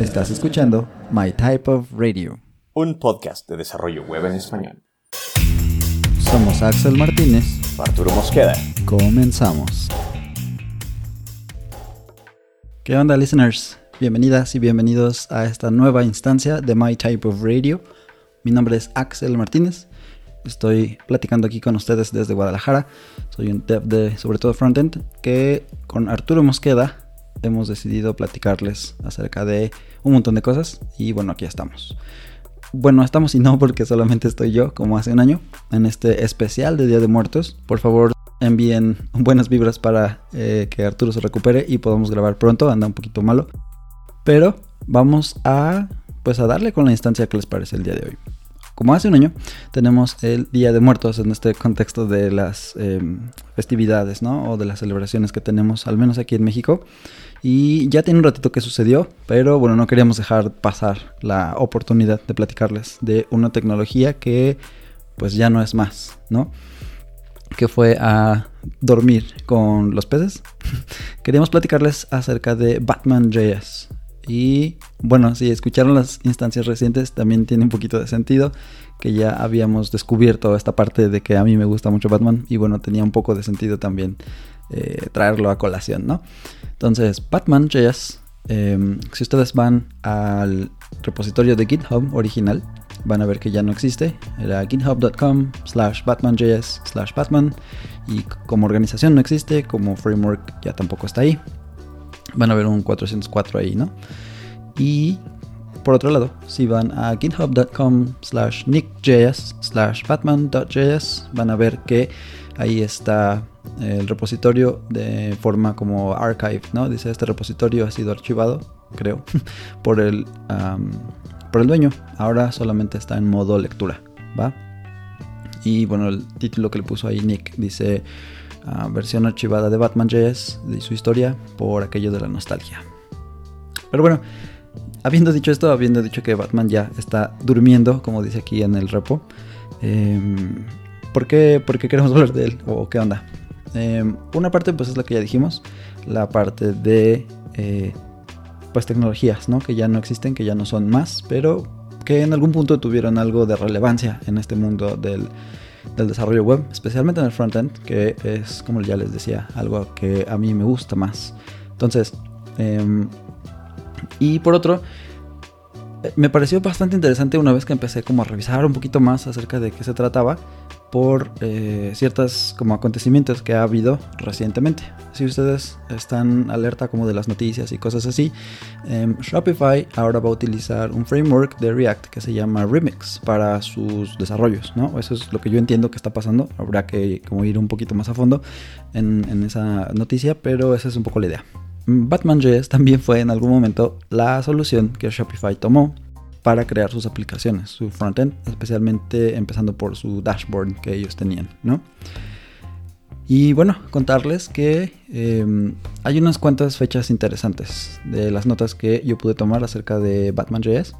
Estás escuchando My Type of Radio, un podcast de desarrollo web en español. Somos Axel Martínez, Arturo Mosqueda. Comenzamos. ¿Qué onda, listeners? Bienvenidas y bienvenidos a esta nueva instancia de My Type of Radio. Mi nombre es Axel Martínez. Estoy platicando aquí con ustedes desde Guadalajara. Soy un dev de, sobre todo frontend, que con Arturo Mosqueda hemos decidido platicarles acerca de un montón de cosas. Y bueno, aquí estamos. Bueno, estamos y no porque solamente estoy yo, como hace un año, en este especial de Día de Muertos. Por favor, envíen buenas vibras para eh, que Arturo se recupere y podamos grabar pronto. Anda un poquito malo. Pero vamos a pues a darle con la instancia que les parece el día de hoy. Como hace un año, tenemos el Día de Muertos en este contexto de las em, festividades, ¿no? O de las celebraciones que tenemos, al menos aquí en México. Y ya tiene un ratito que sucedió, pero bueno, no queríamos dejar pasar la oportunidad de platicarles de una tecnología que pues ya no es más, ¿no? Que fue a dormir con los peces. Queríamos platicarles acerca de Batman JS. Y bueno, si escucharon las instancias recientes, también tiene un poquito de sentido que ya habíamos descubierto esta parte de que a mí me gusta mucho Batman y bueno, tenía un poco de sentido también eh, traerlo a colación, ¿no? Entonces, Batman JS, em, si ustedes van al repositorio de GitHub original, van a ver que ya no existe. Era github.com slash batmanjs slash batman y como organización no existe, como framework ya tampoco está ahí. Van a ver un 404 ahí, ¿no? Y por otro lado, si van a github.com slash nickjs slash batman.js, van a ver que ahí está el repositorio de forma como archive, ¿no? Dice este repositorio ha sido archivado, creo, por el, por el dueño. Ahora solamente está en modo lectura, ¿va? Y bueno, el título que le puso ahí Nick dice ah, versión archivada de Batman.js, de su historia, por aquello de la nostalgia. Pero bueno, habiendo dicho esto, habiendo dicho que Batman ya está durmiendo, como dice aquí en el repo, em, ¿por, qué, ¿por, qué, queremos hablar de él? ¿O qué onda? Em, una parte pues es la que ya dijimos, la parte de eh, pues tecnologías, ¿no? Que ya no existen, que ya no son más, pero que en algún punto tuvieron algo de relevancia en este mundo del, del desarrollo web, especialmente en el frontend, que es, como ya les decía, algo que a mí me gusta más. Entonces, eh, y por otro, me pareció bastante interesante una vez que empecé como a revisar un poquito más acerca de qué se trataba por eh, ciertos como acontecimientos que ha habido recientemente. Si ustedes están alerta como de las noticias y cosas así, em, Shopify ahora va a utilizar un framework de React que se llama Remix para sus desarrollos, ¿no? Eso es lo que yo entiendo que está pasando. Habrá que como ir un poquito más a fondo en, en esa noticia, pero esa es un poco la idea. Batman.js también fue en algún momento la solución que Shopify tomó para crear sus aplicaciones, su frontend, especialmente empezando por su dashboard que ellos tenían, ¿no? Y bueno, contarles que em, hay unas cuantas fechas interesantes de las notas que yo pude tomar acerca de Batman.js.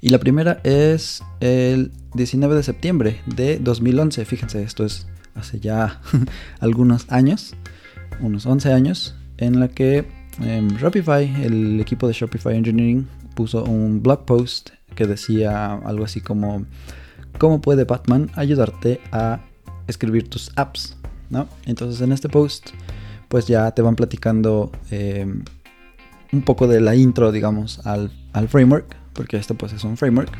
Y la primera es el 19 de septiembre de 2011. Fíjense, esto es hace ya algunos años, unos 11 años en la que em, Shopify, el equipo de Shopify Engineering, puso un blog post que decía algo así como cómo puede Batman ayudarte a escribir tus apps, ¿no? Entonces en este post pues ya te van platicando em, un poco de la intro, digamos, al, al, framework, porque esto pues es un framework.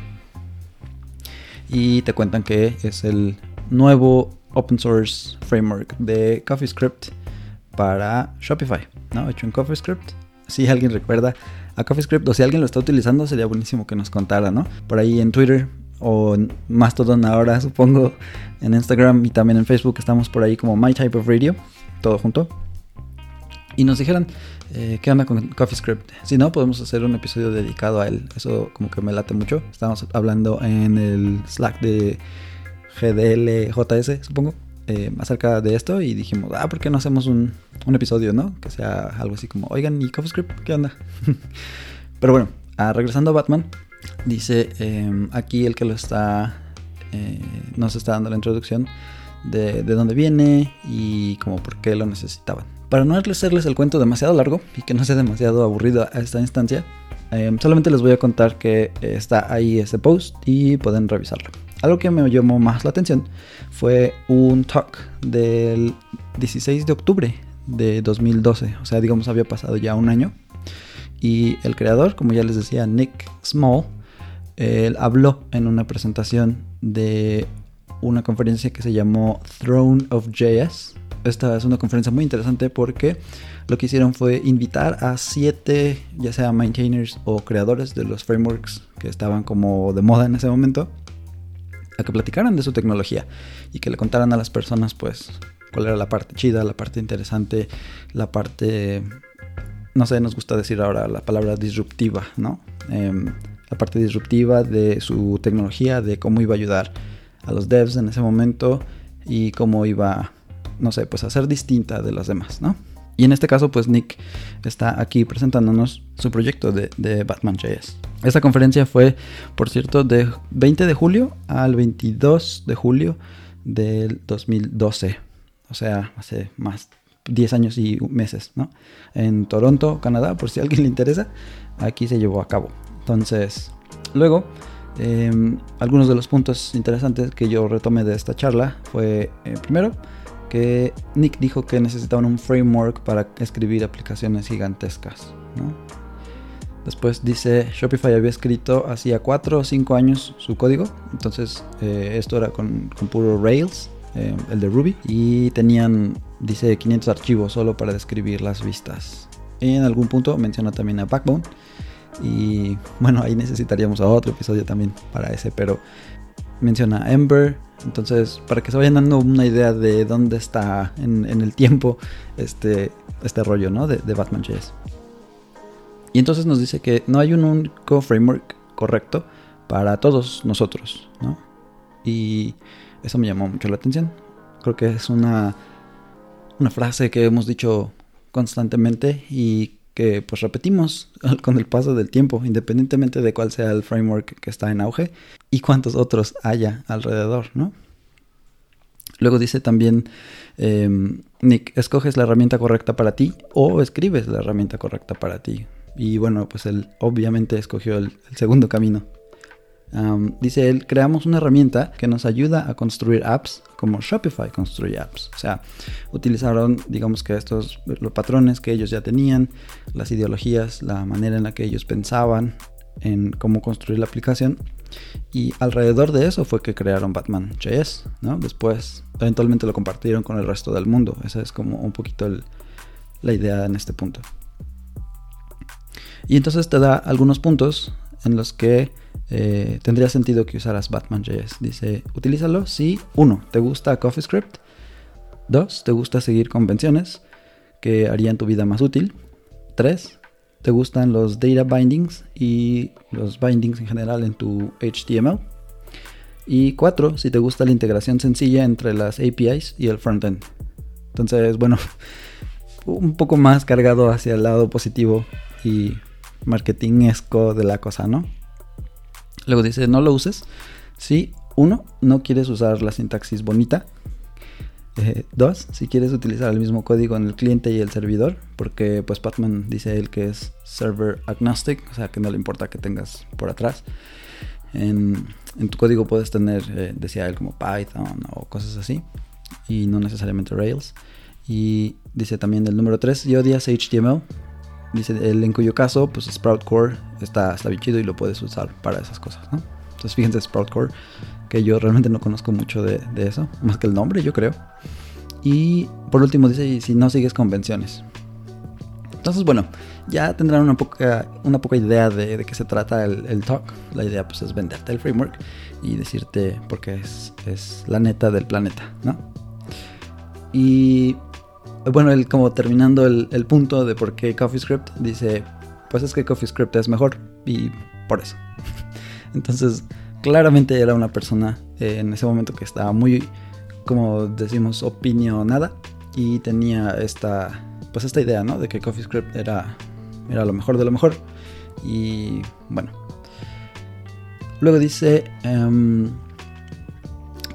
Y te cuentan que es el nuevo open source framework de CoffeeScript para Shopify, ¿no? Hecho en CoffeeScript. Si alguien recuerda a CoffeeScript o si alguien lo está utilizando, sería buenísimo que nos contara, ¿no? Por ahí en Twitter o en Mastodon ahora, supongo, en Instagram y también en Facebook estamos por ahí como My Type of Radio, todo junto. Y nos dijeran eh, qué onda con CoffeeScript. Si no, podemos hacer un episodio dedicado a él. Eso como que me late mucho. Estamos hablando en el Slack de GDLJS, supongo. Eh, acerca de esto y dijimos, ah, ¿por qué no hacemos un, episodio, no? Que sea algo así como, oigan, ¿y CoffeeScript? ¿Qué onda? Pero bueno, ah, regresando a Batman, dice em, aquí el que lo está, eh, nos está dando la introducción, de, de dónde viene y como por qué lo necesitaban. Para no hacerles el cuento demasiado largo y que no sea demasiado aburrido a esta instancia, eh, solamente les voy a contar que está ahí ese post y pueden revisarlo. Algo que me llamó más la atención fue un talk del 16 de octubre de 2012, o sea, digamos había pasado ya un año. Y el creador, como ya les decía, Nick Small, él habló en una presentación de una conferencia que se llamó Throne of JS. Esta es una conferencia muy interesante porque lo que hicieron fue invitar a siete, ya sea maintainers o creadores de los frameworks que estaban como de moda en ese momento, a que platicaran de su tecnología y que le contaran a las personas, pues, cuál era la parte chida, la parte interesante, la parte, no sé, nos gusta decir ahora la palabra disruptiva, ¿no? Em, la parte disruptiva de su tecnología, de cómo iba a ayudar a los devs en ese momento y cómo iba, no sé, pues a ser distinta de las demás, ¿no? Y en este caso, pues Nick está aquí presentándonos su proyecto de, de Batman.js. Esta conferencia fue, por cierto, de 20 de julio al 22 de julio del 2012. O sea, hace más 10 años y meses, ¿no? En Toronto, Canadá, por si a alguien le interesa, aquí se llevó a cabo. Entonces, luego, em, algunos de los puntos interesantes que yo retomé de esta charla fue, eh, primero, que Nick dijo que necesitaban un framework para escribir aplicaciones gigantescas. Después dice, Shopify había escrito hacía 4 o 5 años su código, entonces eh, esto era con, puro Rails, eh, el de Ruby, y tenían, dice, 500 archivos solo para describir las vistas. Y en algún punto menciona también a Backbone, y bueno, ahí necesitaríamos a otro episodio también para ese, pero menciona Ember, entonces, para que se vayan dando una idea de dónde está en, el tiempo este, este rollo ¿no? de, de Batman.js. Y entonces nos dice que no hay un único framework correcto para todos nosotros, ¿no? Y eso me llamó mucho la atención. Creo que es una, una frase que hemos dicho constantemente y que pues repetimos con el paso del tiempo, independientemente de cuál sea el framework que está en auge y cuántos otros haya alrededor, ¿no? Luego dice también, em, Nick, escoges la herramienta correcta para ti o escribes la herramienta correcta para ti. Y bueno, pues él obviamente escogió el segundo camino dice él, creamos una herramienta que nos ayuda a construir apps como Shopify construye apps. O sea, utilizaron, digamos que estos los patrones que ellos ya tenían, las ideologías, la manera en la que ellos pensaban en cómo construir la aplicación. Y alrededor de eso fue que crearon Batman.js, ¿no? Después, eventualmente lo compartieron con el resto del mundo. Esa es como un poquito la idea en este punto. Y entonces te da algunos puntos en los que eh, tendría sentido que usaras Batman.js. Dice, utilízalo si, uno, te gusta CoffeeScript, dos, te gusta seguir convenciones que harían tu vida más útil, tres, te gustan los data bindings y los bindings en general en tu HTML, y cuatro, si te gusta la integración sencilla entre las APIs y el frontend. Entonces, bueno, un poco más cargado hacia el lado positivo y marketingesco de la cosa, ¿no? Luego dice, no lo uses. Si, uno, no quieres usar la sintaxis bonita. Eh, dos, si quieres utilizar el mismo código en el cliente y el servidor, porque pues Patman dice él que es server agnostic, o sea que no le importa que tengas por atrás. En, tu código puedes tener, eh, decía él, como Python o cosas así, y no necesariamente Rails. Y dice también el número 3, si odias HTML, Dice él en cuyo caso, pues Sprout Core está, está bien chido y lo puedes usar para esas cosas, ¿no? Entonces fíjense Sprout Core, que yo realmente no conozco mucho de, eso, más que el nombre, yo creo. Y por último dice, si no sigues convenciones. Entonces, bueno, ya tendrán una poca, una poca idea de, de qué se trata el, talk. La idea pues es venderte el framework y decirte porque es, es la neta del planeta, ¿no? Y bueno, él como terminando el, punto de por qué CoffeeScript, dice, pues es que CoffeeScript es mejor y por eso. Entonces, claramente era una persona eh, en ese momento que estaba muy, como decimos, opinionada y tenía esta, pues esta idea, ¿no? De que CoffeeScript era, era lo mejor de lo mejor. Y bueno. Luego dice, em,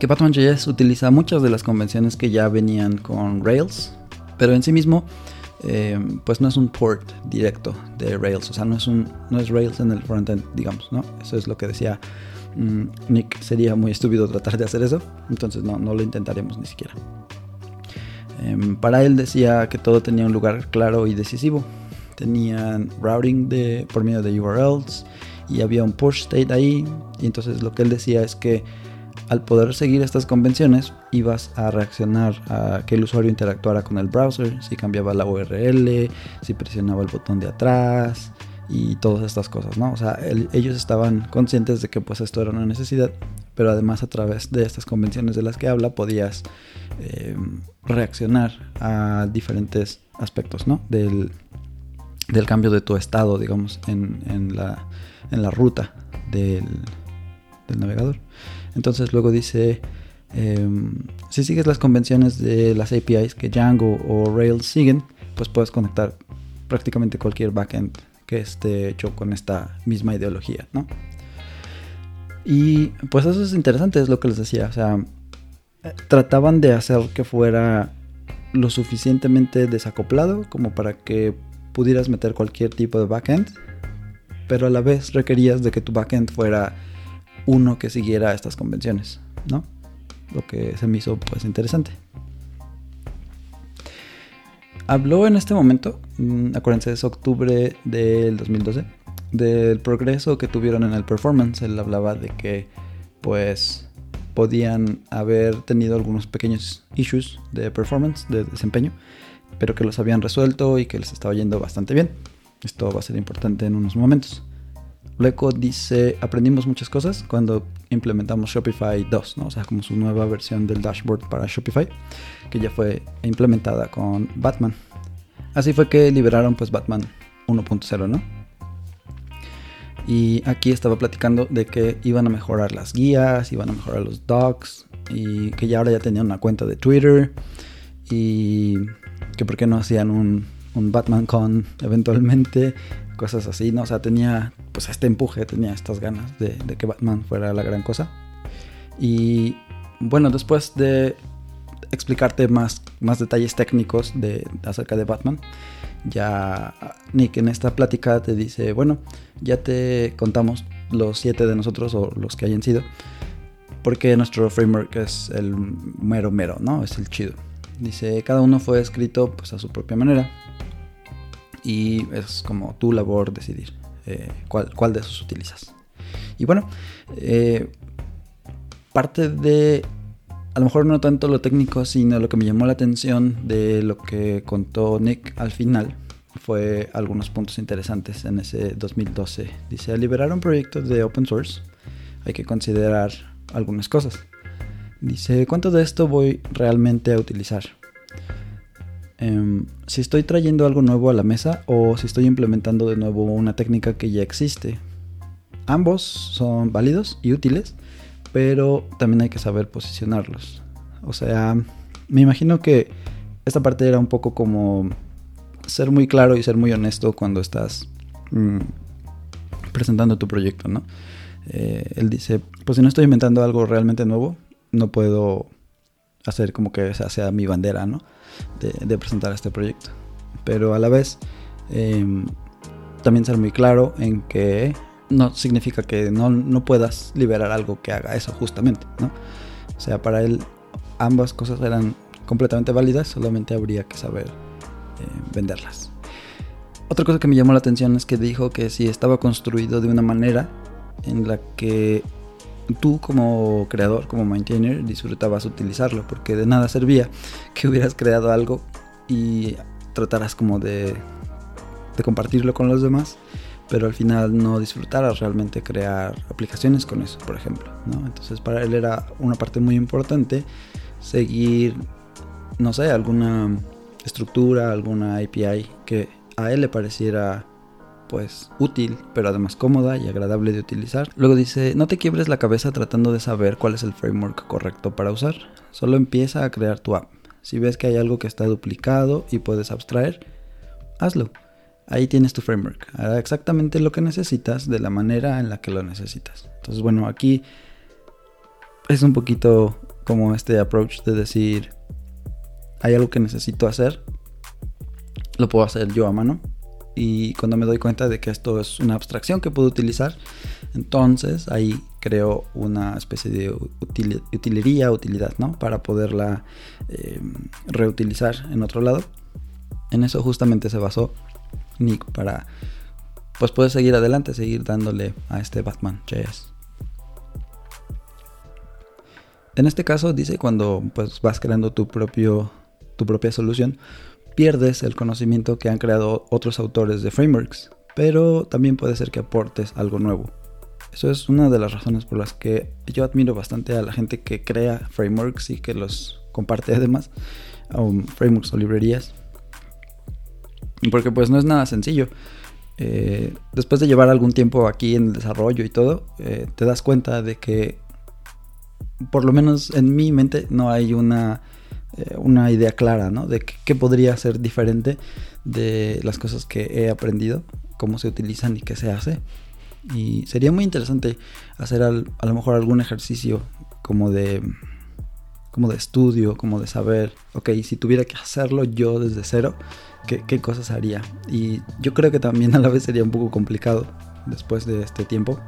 que Batman.js utiliza muchas de las convenciones que ya venían con Rails, pero en sí mismo eh, pues no es un port directo de Rails, o sea, no es, un, no es Rails en el frontend, digamos, ¿no? Eso es lo que decía mm, Nick, sería muy estúpido tratar de hacer eso, entonces no, no lo intentaremos ni siquiera. Em, para él decía que todo tenía un lugar claro y decisivo. Tenían routing de, por medio de URLs y había un push state ahí. Y entonces lo que él decía es que al poder seguir estas convenciones, ibas a reaccionar a que el usuario interactuara con el browser, si cambiaba la URL, si presionaba el botón de atrás y todas estas cosas, ¿no? O sea, ellos estaban conscientes de que pues esto era una necesidad, pero además a través de estas convenciones de las que habla podías eh, reaccionar a diferentes aspectos, ¿no? Del, cambio de tu estado, digamos, en, la, en la ruta del, del navegador. Entonces luego dice, em, si sigues las convenciones de las APIs que Django o Rails siguen, pues puedes conectar prácticamente cualquier backend que esté hecho con esta misma ideología, ¿no? Y pues eso es interesante, es lo que les decía, o sea, trataban de hacer que fuera lo suficientemente desacoplado como para que pudieras meter cualquier tipo de backend, pero a la vez requerías de que tu backend fuera uno que siguiera estas convenciones, ¿no? Lo que se me hizo pues interesante. Habló en este momento, mm, acuérdense, es octubre del 2012, del progreso que tuvieron en el performance. Él hablaba de que pues podían haber tenido algunos pequeños issues de performance, de desempeño, pero que los habían resuelto y que les estaba yendo bastante bien. Esto va a ser importante en unos momentos. Luego dice, aprendimos muchas cosas cuando implementamos Shopify 2, ¿no? o sea, como su nueva versión del dashboard para Shopify, que ya fue implementada con Batman. Así fue que liberaron pues Batman 1.0, ¿no? Y aquí estaba platicando de que iban a mejorar las guías, iban a mejorar los docs, y que ya ahora ya tenían una cuenta de Twitter, y que por qué no hacían un, un Batman con eventualmente, cosas así, ¿no? O sea, tenía pues este empuje, tenía estas ganas de, que Batman fuera la gran cosa. Y bueno, después de explicarte más, más detalles técnicos de, acerca de Batman, ya Nick en esta plática te dice, bueno, ya te contamos los siete de nosotros o los que hayan sido, porque nuestro framework es el mero mero, ¿no? Es el chido. Dice, cada uno fue escrito pues a su propia manera y es como tu labor decidir. Eh, cuál, de esos utilizas. Y bueno, eh, parte de, a lo mejor no tanto lo técnico, sino lo que me llamó la atención de lo que contó Nick al final fue algunos puntos interesantes en ese 2012. Dice, al liberar un proyecto de open source hay que considerar algunas cosas. Dice, ¿cuánto de esto voy realmente a utilizar? Em, si estoy trayendo algo nuevo a la mesa o si estoy implementando de nuevo una técnica que ya existe. Ambos son válidos y útiles, pero también hay que saber posicionarlos. O sea, me imagino que esta parte era un poco como ser muy claro y ser muy honesto cuando estás mm, presentando tu proyecto, ¿no? Eh, él dice, pues si no estoy inventando algo realmente nuevo, no puedo hacer como que sea mi bandera, ¿no? De, presentar este proyecto. Pero a la vez, em, también ser muy claro en que no significa que no, puedas liberar algo que haga eso justamente, ¿no? O sea, para él ambas cosas eran completamente válidas, solamente habría que saber eh, venderlas. Otra cosa que me llamó la atención es que dijo que si estaba construido de una manera en la que tú como creador, como maintainer, disfrutabas utilizarlo, porque de nada servía que hubieras creado algo y trataras como de, de compartirlo con los demás, pero al final no disfrutaras realmente crear aplicaciones con eso, por ejemplo. Entonces para él era una parte muy importante seguir, no sé, alguna estructura, alguna API que a él le pareciera pues útil, pero además cómoda y agradable de utilizar. Luego dice, no te quiebres la cabeza tratando de saber cuál es el framework correcto para usar. Solo empieza a crear tu app. Si ves que hay algo que está duplicado y puedes abstraer, hazlo. Ahí tienes tu framework. Hará exactamente lo que necesitas de la manera en la que lo necesitas. Entonces, bueno, aquí es un poquito como este approach de decir, hay algo que necesito hacer, lo puedo hacer yo a mano. Y cuando me doy cuenta de que esto es una abstracción que puedo utilizar, entonces ahí creo una especie de utilería, utilidad, ¿no? Para poderla eh, reutilizar en otro lado. En eso justamente se basó Nick para pues poder seguir adelante, seguir dándole a este Batman JS. En este caso dice cuando pues vas creando tu propio tu propia solución, pierdes el conocimiento que han creado otros autores de frameworks, pero también puede ser que aportes algo nuevo. Eso es una de las razones por las que yo admiro bastante a la gente que crea frameworks y que los comparte además, um, frameworks o librerías, porque pues no es nada sencillo. Eh, después de llevar algún tiempo aquí en el desarrollo y todo, eh, te das cuenta de que, por lo menos en mi mente, no hay una, eh, una idea clara, ¿no? De qué podría ser diferente de las cosas que he aprendido, cómo se utilizan y qué se hace. Y sería muy interesante hacer a lo mejor algún ejercicio como de como de estudio, como de saber, ok, si tuviera que hacerlo yo desde cero, qué, cosas haría. Y yo creo que también a la vez sería un poco complicado después de este tiempo.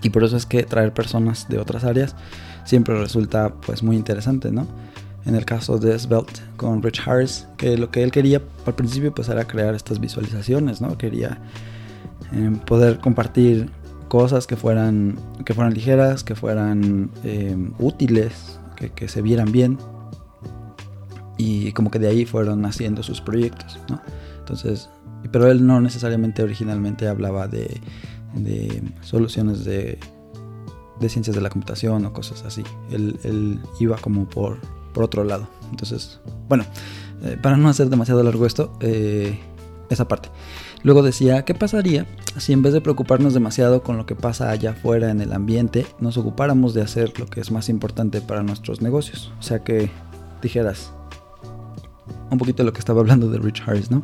Y por eso es que traer personas de otras áreas siempre resulta pues muy interesante, ¿no? En el caso de Svelte con Rich Harris, que lo que él quería al principio pues era crear estas visualizaciones, ¿no? Quería eh, poder compartir cosas que fueran, que fueran ligeras, que fueran eh, útiles, que, que se vieran bien, y como que de ahí fueron haciendo sus proyectos, ¿no? Entonces, pero él no necesariamente originalmente hablaba de, de soluciones de, de, ciencias de la computación o cosas así. Él, él iba como por, por, otro lado. Entonces, bueno, eh, para no hacer demasiado largo esto, eh, esa parte. Luego decía, ¿qué pasaría si en vez de preocuparnos demasiado con lo que pasa allá afuera en el ambiente, nos ocupáramos de hacer lo que es más importante para nuestros negocios? O sea que dijeras, un poquito de lo que estaba hablando de Rich Harris, ¿no?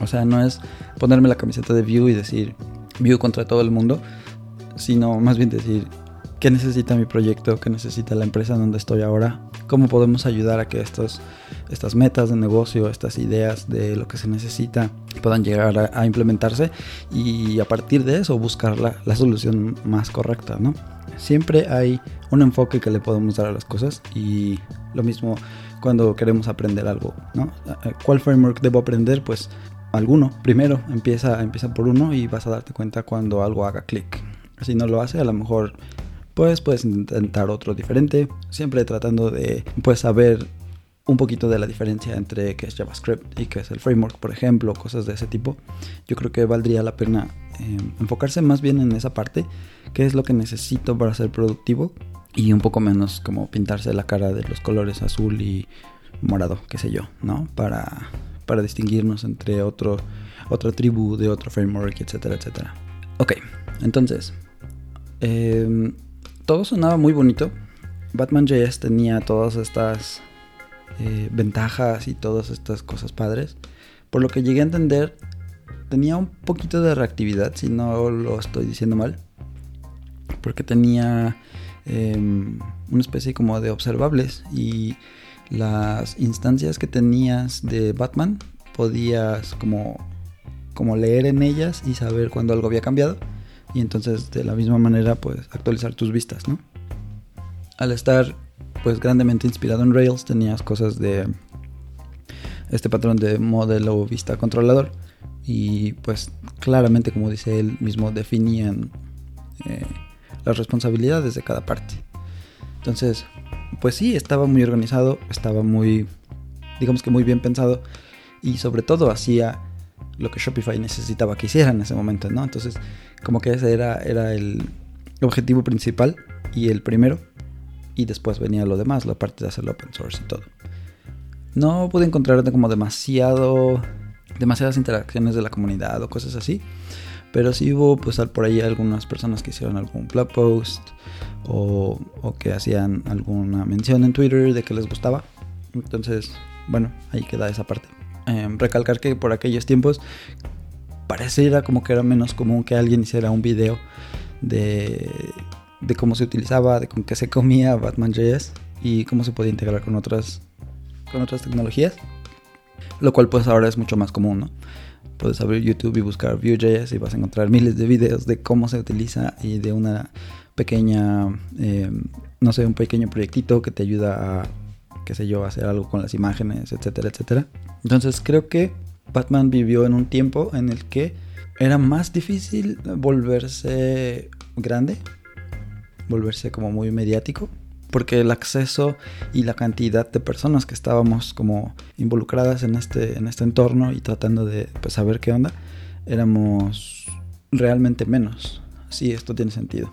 O sea, no es ponerme la camiseta de View y decir View contra todo el mundo, sino más bien decir qué necesita mi proyecto, qué necesita la empresa en donde estoy ahora, cómo podemos ayudar a que estos, estas metas de negocio, estas ideas de lo que se necesita puedan llegar a, implementarse y a partir de eso buscar la, la solución más correcta, ¿no? Siempre hay un enfoque que le podemos dar a las cosas y lo mismo cuando queremos aprender algo, ¿no? ¿Cuál framework debo aprender? Pues alguno, primero, empieza, empieza por uno y vas a darte cuenta cuando algo haga clic. Si no lo hace, a lo mejor pues puedes intentar otro diferente, siempre tratando de pues saber un poquito de la diferencia entre qué es JavaScript y qué es el framework, por ejemplo, cosas de ese tipo. Yo creo que valdría la pena em, enfocarse más bien en esa parte, qué es lo que necesito para ser productivo y un poco menos como pintarse la cara de los colores azul y morado, qué sé yo, ¿no? Para, para distinguirnos entre otro, otra tribu de otro framework, etcétera, etcétera. Ok, entonces, em, todo sonaba muy bonito. Batman.js tenía todas estas eh, ventajas y todas estas cosas padres. Por lo que llegué a entender, tenía un poquito de reactividad, si no lo estoy diciendo mal. Porque tenía Em, una especie como de observables y las instancias que tenías de Batman podías como, como leer en ellas y saber cuando algo había cambiado y entonces de la misma manera pues actualizar tus vistas, ¿no? Al estar pues grandemente inspirado en Rails tenías cosas de este patrón de modelo vista controlador y pues claramente como dice él mismo definían eh, las responsabilidades de cada parte. Entonces, pues sí, estaba muy organizado, estaba muy, digamos que muy bien pensado y sobre todo hacía lo que Shopify necesitaba que hiciera en ese momento, ¿no? Entonces, como que ese era, era el objetivo principal y el primero y después venía lo demás, la parte de hacerlo open source y todo. No pude encontrar como demasiado demasiadas interacciones de la comunidad o cosas así. Pero sí hubo pues por ahí algunas personas que hicieron algún blog post o, que hacían alguna mención en Twitter de que les gustaba. Entonces, bueno, ahí queda esa parte. Em, recalcar que por aquellos tiempos pareciera como que era menos común que alguien hiciera un video de, cómo se utilizaba, de con qué se comía Batman.js y cómo se podía integrar con otras, con otras tecnologías. Lo cual pues ahora es mucho más común, ¿no? Puedes abrir YouTube y buscar Vue.js y vas a encontrar miles de videos de cómo se utiliza y de una pequeña, eh, no sé, un pequeño proyectito que te ayuda a, qué sé yo, hacer algo con las imágenes, etcétera, etcétera. Entonces creo que Batman vivió en un tiempo en el que era más difícil volverse grande, volverse como muy mediático, porque el acceso y la cantidad de personas que estábamos como involucradas en este, en este entorno y tratando de pues, saber qué onda, éramos realmente menos. Sí, esto tiene sentido.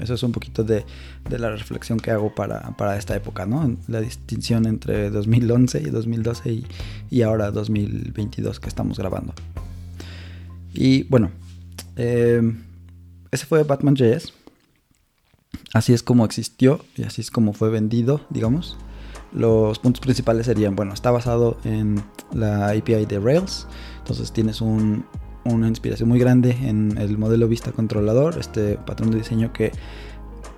Eso es un poquito de, la reflexión que hago para, esta época, ¿no? La distinción entre 2011 y 2012 y, y ahora 2022 que estamos grabando. Y bueno, eh, ese fue Batman JS. Así es como existió y así es como fue vendido, digamos. Los puntos principales serían, bueno, está basado en la API de Rails. Entonces tienes una inspiración muy grande en el modelo vista controlador, este patrón de diseño que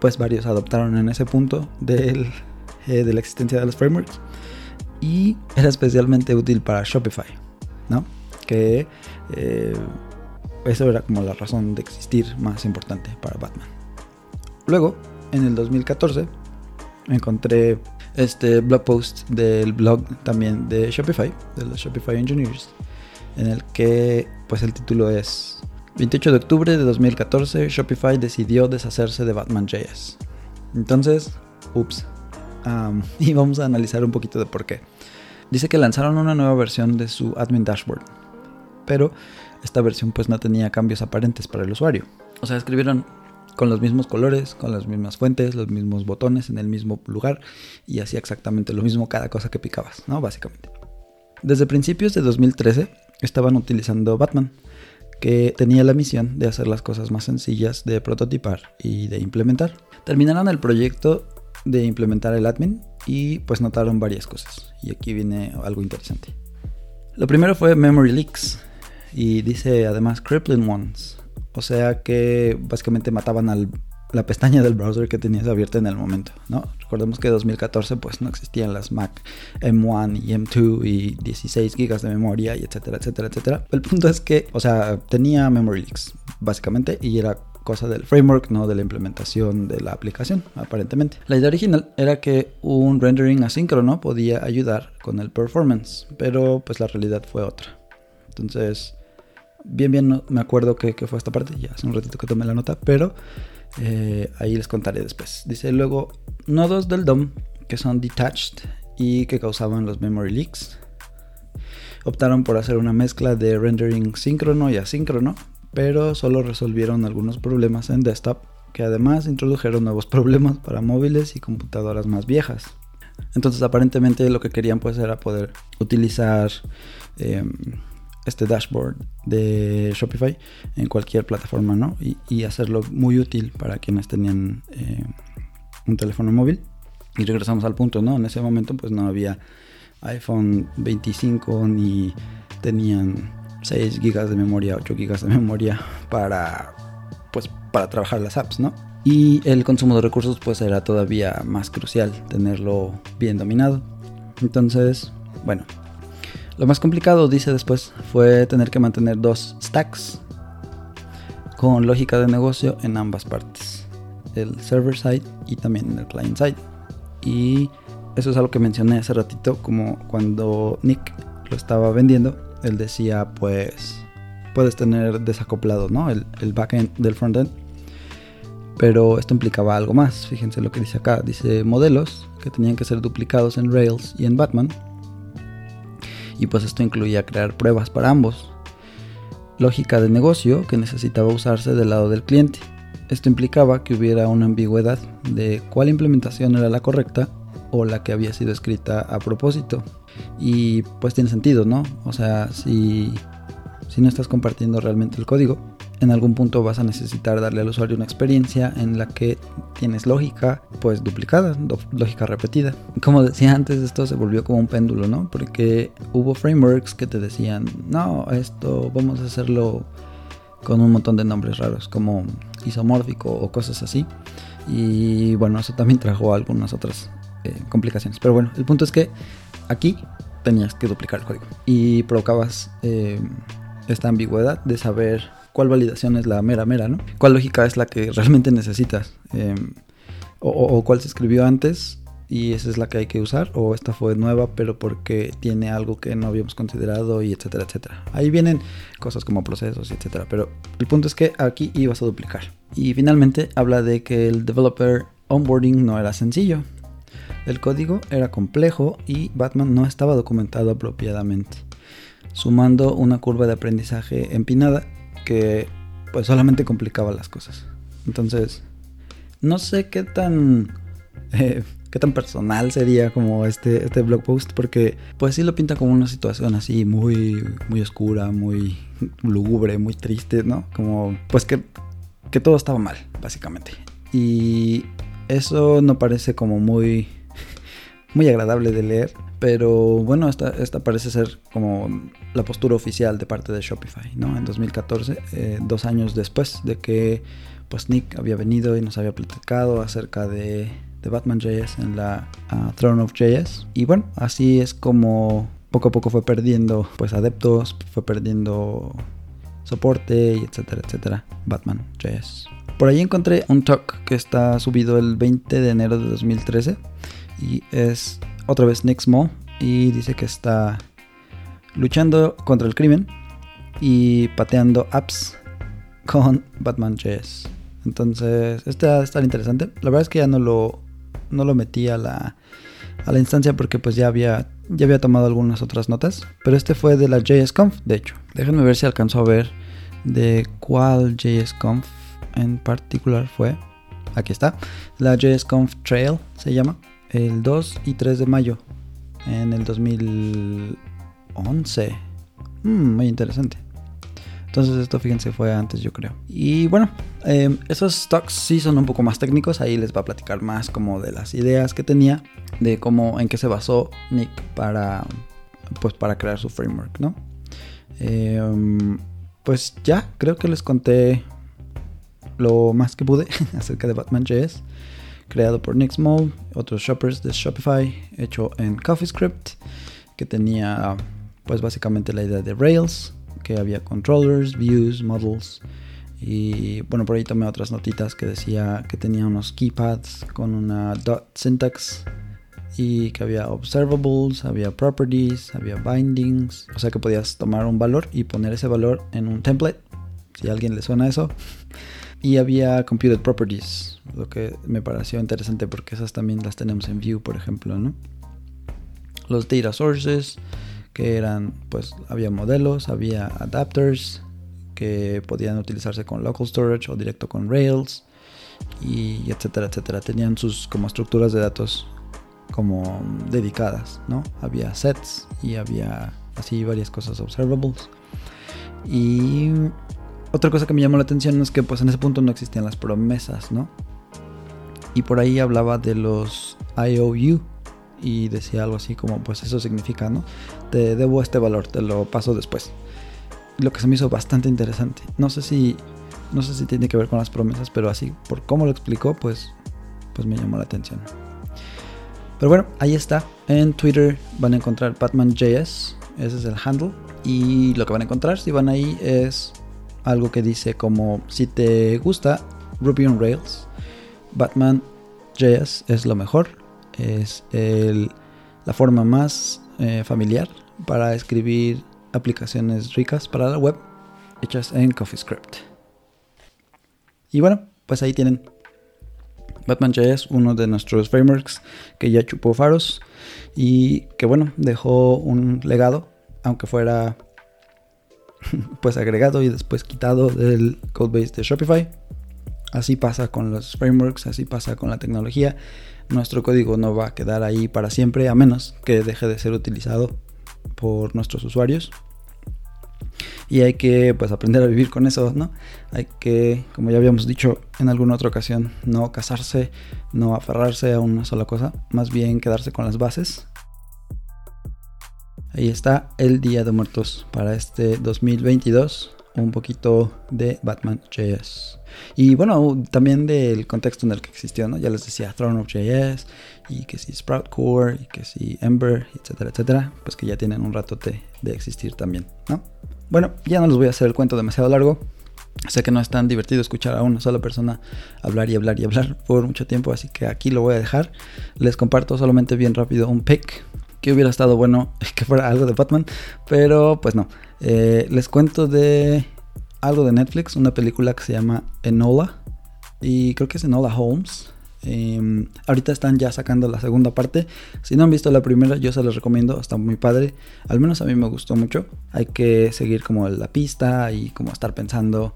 pues varios adoptaron en ese punto del, eh, de la existencia de los frameworks. Y era especialmente útil para Shopify, ¿no? Que eh, eso era como la razón de existir más importante para Batman. Luego, en el 2014, encontré este blog post del blog también de Shopify, de los Shopify Engineers, en el que pues el título es 28 de octubre de 2014, Shopify decidió deshacerse de Batman.js. Entonces, ups. y vamos a analizar un poquito de por qué. Dice que lanzaron una nueva versión de su admin dashboard, pero esta versión pues no tenía cambios aparentes para el usuario. O sea, escribieron con los mismos colores, con las mismas fuentes, los mismos botones en el mismo lugar y hacía exactamente lo mismo cada cosa que picabas, ¿no? Básicamente. Desde principios de 2013 estaban utilizando Batman, que tenía la misión de hacer las cosas más sencillas de prototipar y de implementar. Terminaron el proyecto de implementar el admin y pues notaron varias cosas. Y aquí viene algo interesante. Lo primero fue memory leaks y dice además crippling ones, o sea que básicamente mataban a la pestaña del browser que tenías abierta en el momento, ¿no? Recordemos que en 2014 pues no existían las Mac M1 y M2 y 16 GB de memoria y etcétera, etcétera, etcétera. El punto es que, o sea, tenía memory leaks básicamente y era cosa del framework, no de la implementación de la aplicación, aparentemente. La idea original era que un rendering asíncrono podía ayudar con el performance, pero pues la realidad fue otra. Entonces, bien, bien, me acuerdo que, fue esta parte, ya hace un ratito que tomé la nota, pero eh, ahí les contaré después. Dice luego, nodos del DOM que son detached y que causaban los memory leaks. Optaron por hacer una mezcla de rendering síncrono y asíncrono, pero solo resolvieron algunos problemas en desktop que además introdujeron nuevos problemas para móviles y computadoras más viejas. Entonces aparentemente lo que querían pues era poder utilizar em, este dashboard de Shopify en cualquier plataforma, ¿no? Y, hacerlo muy útil para quienes tenían eh, un teléfono móvil. Y regresamos al punto, ¿no? En ese momento pues no había iPhone 25 ni tenían 6 GB de memoria, 8 GB de memoria para pues para trabajar las apps, ¿no? Y el consumo de recursos pues era todavía más crucial tenerlo bien dominado. Entonces, bueno, lo más complicado, dice después, fue tener que mantener dos stacks con lógica de negocio en ambas partes, el server side y también el client side. Y eso es algo que mencioné hace ratito, como cuando Nick lo estaba vendiendo, él decía, pues puedes tener desacoplado ¿no? el, el backend del frontend. Pero esto implicaba algo más. Fíjense lo que dice acá. Dice modelos que tenían que ser duplicados en Rails y en Batman y pues esto incluía crear pruebas para ambos. Lógica de negocio que necesitaba usarse del lado del cliente. Esto implicaba que hubiera una ambigüedad de cuál implementación era la correcta o la que había sido escrita a propósito. Y pues tiene sentido, ¿no? O sea, si, si no estás compartiendo realmente el código, en algún punto vas a necesitar darle al usuario una experiencia en la que tienes lógica pues duplicada, lógica repetida. Como decía antes, esto se volvió como un péndulo, ¿no? Porque hubo frameworks que te decían, no, esto vamos a hacerlo con un montón de nombres raros como isomórfico o cosas así. Y bueno, eso también trajo algunas otras eh, complicaciones. Pero bueno, el punto es que aquí tenías que duplicar el código y provocabas eh, esta ambigüedad de saber cuál validación es la mera mera, ¿no? ¿Cuál lógica es la que realmente necesitas? Em, o, cuál se escribió antes y esa es la que hay que usar, o esta fue nueva pero porque tiene algo que no habíamos considerado y etcétera, etcétera. Ahí vienen cosas como procesos y etcétera, pero el punto es que aquí ibas a duplicar. Y finalmente habla de que el developer onboarding no era sencillo. El código era complejo y Batman no estaba documentado apropiadamente, sumando una curva de aprendizaje empinada que pues solamente complicaba las cosas. Entonces, no sé qué tan eh, qué tan personal sería como este, este blog post, porque pues sí lo pinta como una situación así muy, muy oscura, muy lúgubre, muy triste, ¿no? Como pues que, que todo estaba mal, básicamente. Y eso no parece como muy, muy agradable de leer. Pero bueno, esta, esta parece ser como la postura oficial de parte de Shopify, ¿no? En 2014, eh, dos años después de que pues Nick había venido y nos había platicado acerca de, de Batman.js en la uh, Throne of JS. Y bueno, así es como poco a poco fue perdiendo pues adeptos, fue perdiendo soporte y etcétera, etcétera. Batman.js. Por ahí encontré un talk que está subido el 20 de enero de 2013 y es otra vez Small y dice que está luchando contra el crimen y pateando apps con Batman.js. Entonces, este va a estar interesante. La verdad es que ya no lo, no lo metí a la, a la instancia porque pues ya había, ya había tomado algunas otras notas. Pero este fue de la JSConf, de hecho. Déjenme ver si alcanzó a ver de cuál JSConf en particular fue. Aquí está. La JSConf Trail se llama. El 2 y 3 de mayo en el 2011. Mm, muy interesante. Entonces esto fíjense fue antes yo creo. Y bueno, em, esos stocks sí son un poco más técnicos. Ahí les va a platicar más como de las ideas que tenía, de cómo, en qué se basó Nick para, pues para crear su framework, ¿no? Em, pues ya, creo que les conté lo más que pude acerca de Batman.js, creado por Small, otros shoppers de Shopify, hecho en CoffeeScript, que tenía pues básicamente la idea de Rails que había controllers, views, models. Y bueno, por ahí tomé otras notitas que decía que tenía unos keypads con una dot syntax y que había observables, había properties, había bindings. O sea que podías tomar un valor y poner ese valor en un template, si a alguien le suena eso. Y había computed properties, lo que me pareció interesante porque esas también las tenemos en Vue, por ejemplo, ¿no? Los data sources, que eran, pues había modelos, había adapters que podían utilizarse con local storage o directo con Rails y etcétera, etcétera. Tenían sus como estructuras de datos como dedicadas, ¿no? Había sets y había así varias cosas observables. Y otra cosa que me llamó la atención es que pues en ese punto no existían las promesas, ¿no? Y por ahí hablaba de los IOU, y decía algo así como, pues eso significa, ¿no? Te debo este valor, te lo paso después. Lo que se me hizo bastante interesante. No sé si, no sé si tiene que ver con las promesas, pero así, por cómo lo explicó, pues, pues me llamó la atención. Pero bueno, ahí está. En Twitter van a encontrar Batman.js, ese es el handle. Y lo que van a encontrar si van ahí es algo que dice como, si te gusta Ruby on Rails, Batman.js es lo mejor es la forma más eh, familiar para escribir aplicaciones ricas para la web hechas en CoffeeScript. Y bueno, pues ahí tienen Batman.js, uno de nuestros frameworks que ya chupó faros y que bueno, dejó un legado, aunque fuera pues agregado y después quitado del codebase de Shopify. Así pasa con los frameworks, así pasa con la tecnología nuestro código no va a quedar ahí para siempre a menos que deje de ser utilizado por nuestros usuarios. Y hay que pues aprender a vivir con eso, ¿no? Hay que, como ya habíamos dicho en alguna otra ocasión, no casarse, no aferrarse a una sola cosa, más bien quedarse con las bases. Ahí está el Día de Muertos para este 2022. un poquito de Batman.js. Y bueno, también del contexto en el que existió, ¿no? Ya les decía Throne of JS y que si Sprout Core y que si Ember, etcétera, etcétera, pues que ya tienen un rato de, de existir también, ¿no? Bueno, ya no les voy a hacer el cuento demasiado largo. Sé que no es tan divertido escuchar a una sola persona hablar y hablar y hablar por mucho tiempo, así que aquí lo voy a dejar. Les comparto solamente bien rápido un pick que hubiera estado bueno que fuera algo de Batman, pero pues no. Eh, les cuento de algo de Netflix, una película que se llama Enola, y creo que es Enola Holmes. Em, ahorita están ya sacando la segunda parte. Si no han visto la primera, yo se los recomiendo. Está muy padre. Al menos a mí me gustó mucho. Hay que seguir como la pista y como estar pensando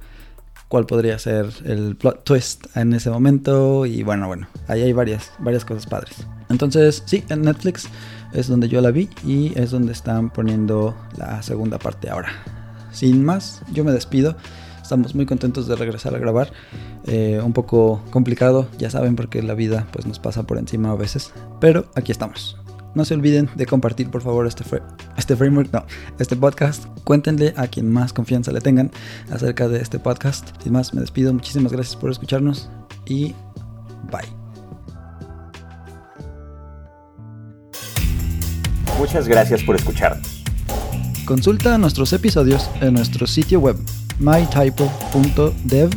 cuál podría ser el plot twist en ese momento. Y bueno, bueno, ahí hay varias, varias cosas padres. Entonces, sí, en Netflix es donde yo la vi y es donde están poniendo la segunda parte ahora. Sin más, yo me despido. Estamos muy contentos de regresar a grabar. Eh, un poco complicado, ya saben, porque la vida pues, nos pasa por encima a veces. Pero aquí estamos. No se olviden de compartir por favor este, este framework, no, este podcast. Cuéntenle a quien más confianza le tengan acerca de este podcast. Sin más, me despido. Muchísimas gracias por escucharnos y bye. Muchas gracias por escucharnos. Consulta nuestros episodios en nuestro sitio web mytypo.dev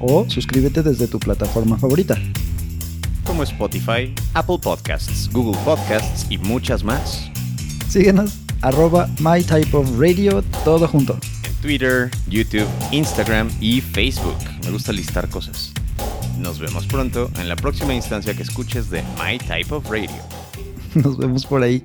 o suscríbete desde tu plataforma favorita. Como Spotify, Apple Podcasts, Google Podcasts y muchas más. Síguenos arroba mytypeofradio todo junto. En Twitter, YouTube, Instagram y Facebook. Me gusta listar cosas. Nos vemos pronto en la próxima instancia que escuches de My Type of Radio. Nos vemos por ahí.